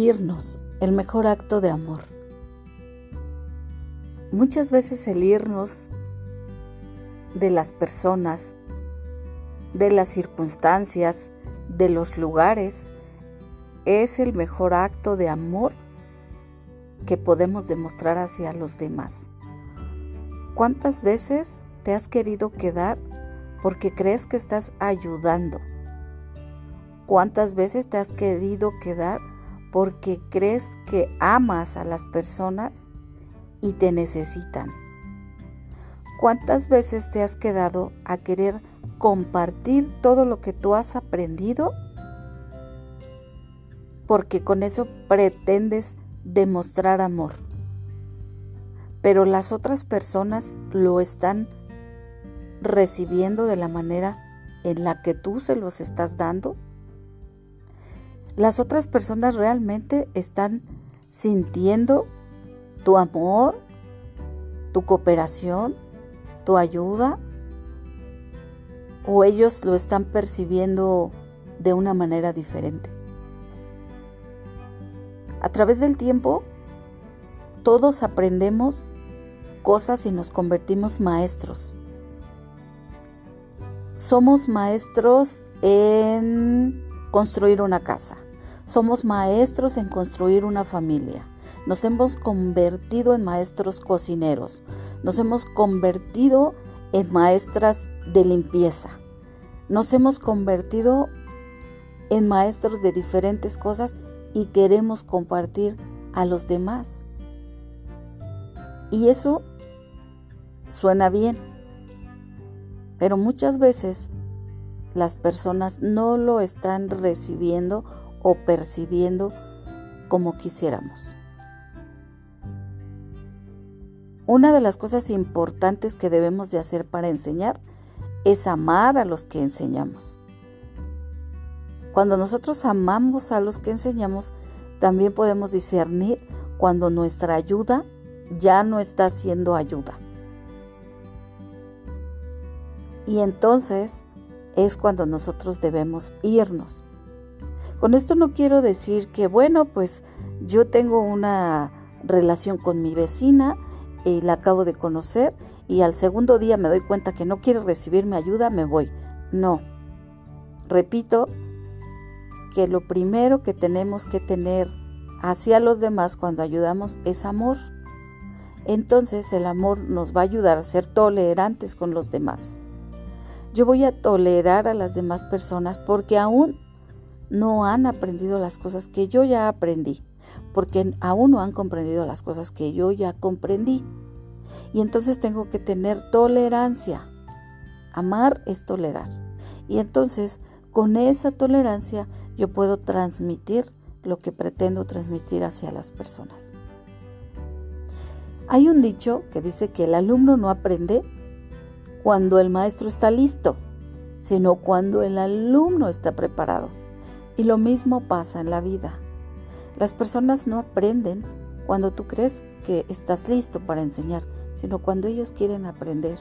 Irnos, el mejor acto de amor. Muchas veces el irnos de las personas, de las circunstancias, de los lugares, es el mejor acto de amor que podemos demostrar hacia los demás. ¿Cuántas veces te has querido quedar porque crees que estás ayudando? ¿Cuántas veces te has querido quedar porque crees que amas a las personas y te necesitan. ¿Cuántas veces te has quedado a querer compartir todo lo que tú has aprendido? Porque con eso pretendes demostrar amor. Pero las otras personas lo están recibiendo de la manera en la que tú se los estás dando las otras personas realmente están sintiendo tu amor, tu cooperación, tu ayuda, o ellos lo están percibiendo de una manera diferente. A través del tiempo, todos aprendemos cosas y nos convertimos maestros. Somos maestros en construir una casa somos maestros en construir una familia. Nos hemos convertido en maestros cocineros. Nos hemos convertido en maestras de limpieza. Nos hemos convertido en maestros de diferentes cosas y queremos compartir a los demás. Y eso suena bien, pero muchas veces las personas no lo están recibiendo o percibiendo como quisiéramos. Una de las cosas importantes que debemos de hacer para enseñar es amar a los que enseñamos. Cuando nosotros amamos a los que enseñamos, también podemos discernir cuando nuestra ayuda ya no está siendo ayuda. Y entonces es cuando nosotros debemos irnos. Con esto no quiero decir que, bueno, pues yo tengo una relación con mi vecina y la acabo de conocer y al segundo día me doy cuenta que no quiere recibir mi ayuda, me voy. No. Repito que lo primero que tenemos que tener hacia los demás cuando ayudamos es amor. Entonces el amor nos va a ayudar a ser tolerantes con los demás. Yo voy a tolerar a las demás personas porque aún no han aprendido las cosas que yo ya aprendí, porque aún no han comprendido las cosas que yo ya comprendí. Y entonces tengo que tener tolerancia. Amar es tolerar. Y entonces con esa tolerancia yo puedo transmitir lo que pretendo transmitir hacia las personas. Hay un dicho que dice que el alumno no aprende cuando el maestro está listo, sino cuando el alumno está preparado. Y lo mismo pasa en la vida. Las personas no aprenden cuando tú crees que estás listo para enseñar, sino cuando ellos quieren aprender.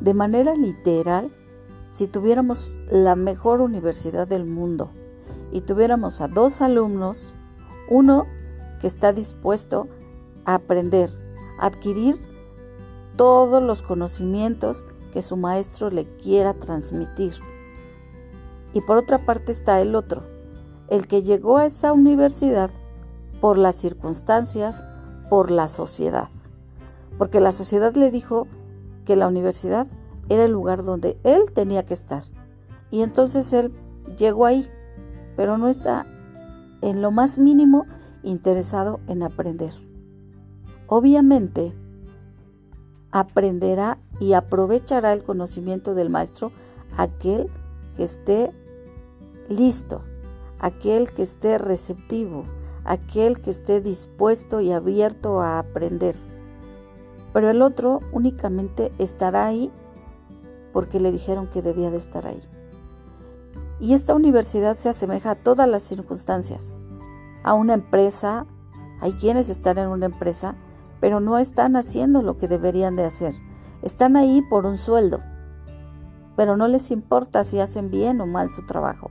De manera literal, si tuviéramos la mejor universidad del mundo y tuviéramos a dos alumnos, uno que está dispuesto a aprender, adquirir todos los conocimientos que su maestro le quiera transmitir y por otra parte está el otro, el que llegó a esa universidad por las circunstancias, por la sociedad. Porque la sociedad le dijo que la universidad era el lugar donde él tenía que estar. Y entonces él llegó ahí, pero no está en lo más mínimo interesado en aprender. Obviamente, aprenderá y aprovechará el conocimiento del maestro aquel que esté listo, aquel que esté receptivo, aquel que esté dispuesto y abierto a aprender. Pero el otro únicamente estará ahí porque le dijeron que debía de estar ahí. Y esta universidad se asemeja a todas las circunstancias. A una empresa, hay quienes están en una empresa, pero no están haciendo lo que deberían de hacer. Están ahí por un sueldo, pero no les importa si hacen bien o mal su trabajo.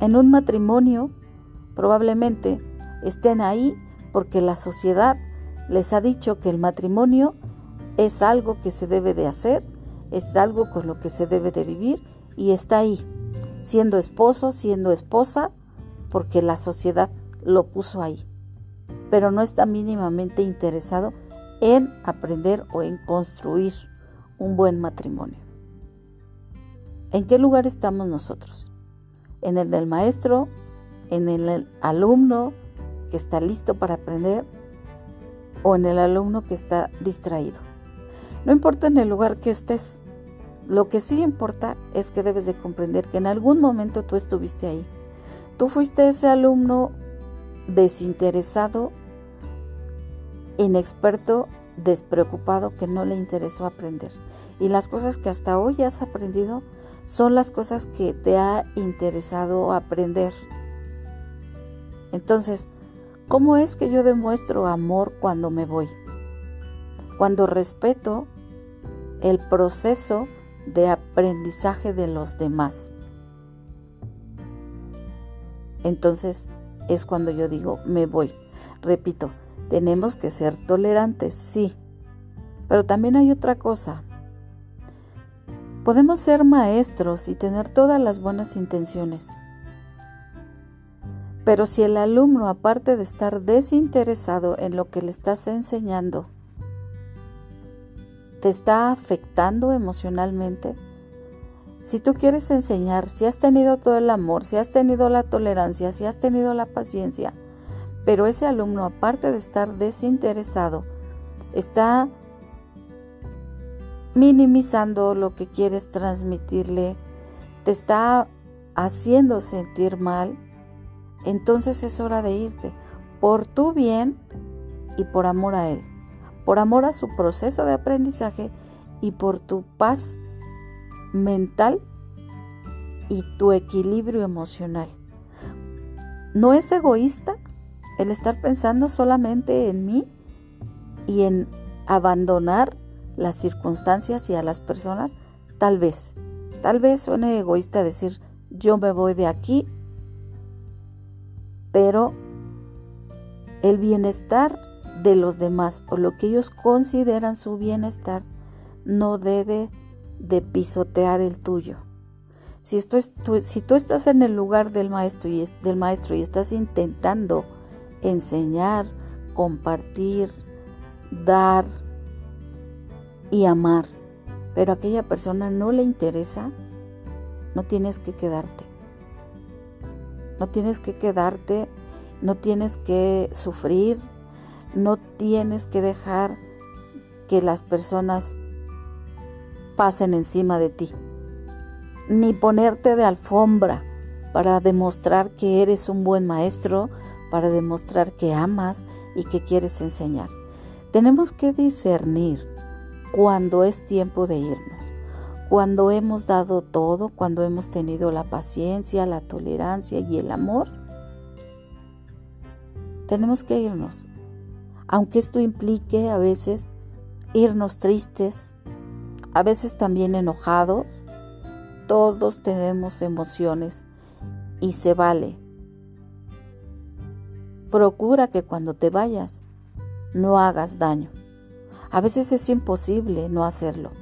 En un matrimonio Probablemente estén ahí porque la sociedad les ha dicho que el matrimonio es algo que se debe de hacer, es algo con lo que se debe de vivir y está ahí, siendo esposo, siendo esposa, porque la sociedad lo puso ahí. Pero no está mínimamente interesado en aprender o en construir un buen matrimonio. ¿En qué lugar estamos nosotros? ¿En el del maestro? ¿En el alumno que está listo para aprender? ¿O en el alumno que está distraído? No importa en el lugar que estés, lo que sí importa es que debes de comprender que en algún momento tú estuviste ahí. Tú fuiste ese alumno desinteresado, inexperto, despreocupado, que no le interesó aprender. Y las cosas que hasta hoy has aprendido son las cosas que te ha interesado aprender. Entonces, ¿cómo es que yo demuestro amor cuando me voy? Cuando respeto el proceso de aprendizaje de los demás. Entonces es cuando yo digo, me voy. Repito, tenemos que ser tolerantes, sí. Pero también hay otra cosa. Podemos ser maestros y tener todas las buenas intenciones. Pero si el alumno, aparte de estar desinteresado en lo que le estás enseñando, te está afectando emocionalmente? Si tú quieres enseñar, si has tenido todo el amor, si has tenido la tolerancia, si has tenido la paciencia, pero ese alumno, aparte de estar desinteresado, está minimizando lo que quieres transmitirle, te está haciendo sentir mal, entonces es hora de irte por tu bien y por amor a él por amor a su proceso de aprendizaje y por tu paz mental y tu equilibrio emocional. No es egoísta el estar pensando solamente en mí y en abandonar las circunstancias y a las personas. Tal vez, tal vez suene egoísta decir yo me voy de aquí, pero el bienestar de los demás o lo que ellos consideran su bienestar no debe de pisotear el tuyo. Si, esto es, tú, si tú estás en el lugar del maestro, y, del maestro y estás intentando enseñar, compartir, dar y amar, pero a aquella persona no le interesa, no tienes que quedarte. No tienes que quedarte, no tienes que sufrir, no tienes que dejar que las personas pasen encima de ti, ni ponerte de alfombra para demostrar que eres un buen maestro, para demostrar que amas y que quieres enseñar. Tenemos que discernir cuando es tiempo de irnos, cuando hemos dado todo, cuando hemos tenido la paciencia, la tolerancia y el amor. Tenemos que irnos aunque esto implique a veces irnos tristes, a veces también enojados, todos tenemos emociones y se vale. Procura que cuando te vayas no hagas daño. A veces es imposible no hacerlo,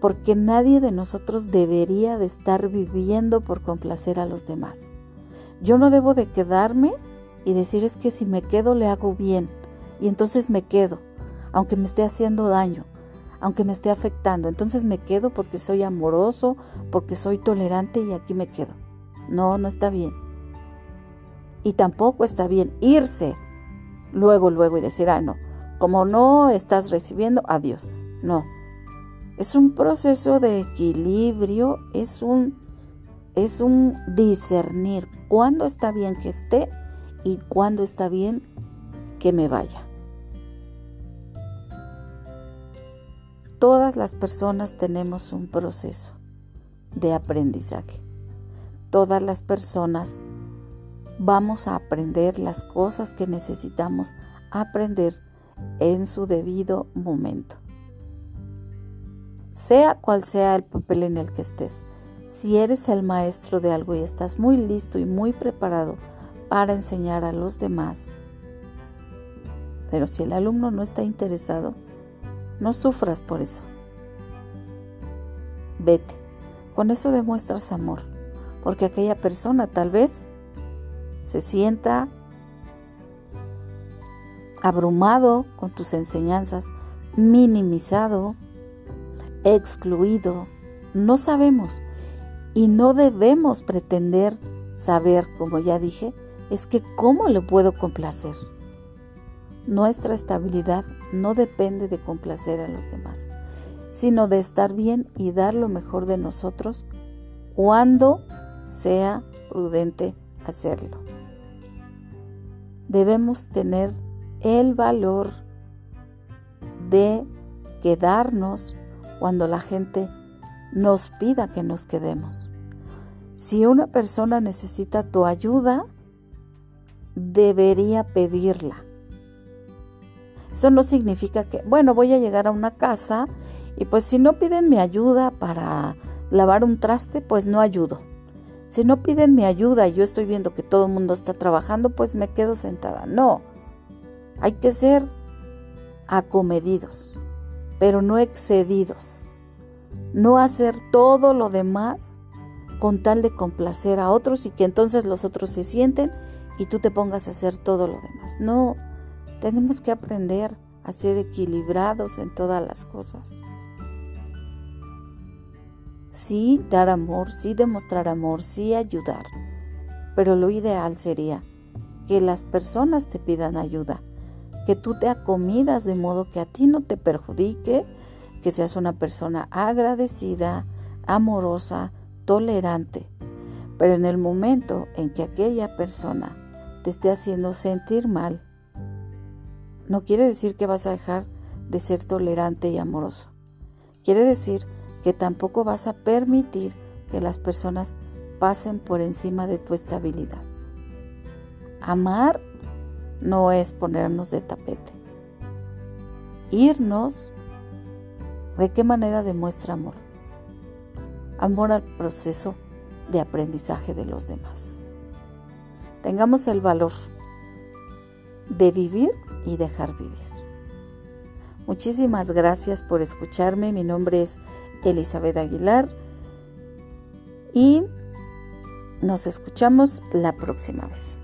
porque nadie de nosotros debería de estar viviendo por complacer a los demás. Yo no debo de quedarme y decir es que si me quedo le hago bien y entonces me quedo, aunque me esté haciendo daño, aunque me esté afectando. Entonces me quedo porque soy amoroso, porque soy tolerante y aquí me quedo. No, no está bien. Y tampoco está bien irse luego, luego y decir, ah, no, como no estás recibiendo, adiós. No, es un proceso de equilibrio, es un, es un discernir cuándo está bien que esté y cuándo está bien que me vaya. Todas las personas tenemos un proceso de aprendizaje. Todas las personas vamos a aprender las cosas que necesitamos aprender en su debido momento. Sea cual sea el papel en el que estés, si eres el maestro de algo y estás muy listo y muy preparado para enseñar a los demás. Pero si el alumno no está interesado, no sufras por eso. Vete. Con eso demuestras amor, porque aquella persona tal vez se sienta abrumado con tus enseñanzas, minimizado, excluido. No sabemos y no debemos pretender saber, como ya dije, es que cómo le puedo complacer. Nuestra estabilidad no depende de complacer a los demás, sino de estar bien y dar lo mejor de nosotros cuando sea prudente hacerlo. Debemos tener el valor de quedarnos cuando la gente nos pida que nos quedemos. Si una persona necesita tu ayuda, debería pedirla. Eso no significa que, bueno, voy a llegar a una casa y pues si no piden mi ayuda para lavar un traste, pues no ayudo. Si no piden mi ayuda y yo estoy viendo que todo el mundo está trabajando, pues me quedo sentada. No, hay que ser acomedidos, pero no excedidos. No hacer todo lo demás con tal de complacer a otros y que entonces los otros se sienten y tú te pongas a hacer todo lo demás. No, tenemos que aprender a ser equilibrados en todas las cosas. Sí dar amor, sí demostrar amor, sí ayudar, pero lo ideal sería que las personas te pidan ayuda que tú te acomidas de modo que a ti no te perjudique, que seas una persona agradecida, amorosa, tolerante. Pero en el momento en que aquella persona te esté haciendo sentir mal, no quiere decir que vas a dejar de ser tolerante y amoroso. Quiere decir que tampoco vas a permitir que las personas pasen por encima de tu estabilidad. Amar no es ponernos de tapete. Irnos, ¿de qué manera demuestra amor? Amor al proceso de aprendizaje de los demás. Tengamos el valor de vivir y dejar vivir. Muchísimas gracias por escucharme. Mi nombre es Elizabeth Aguilar y nos escuchamos la próxima vez.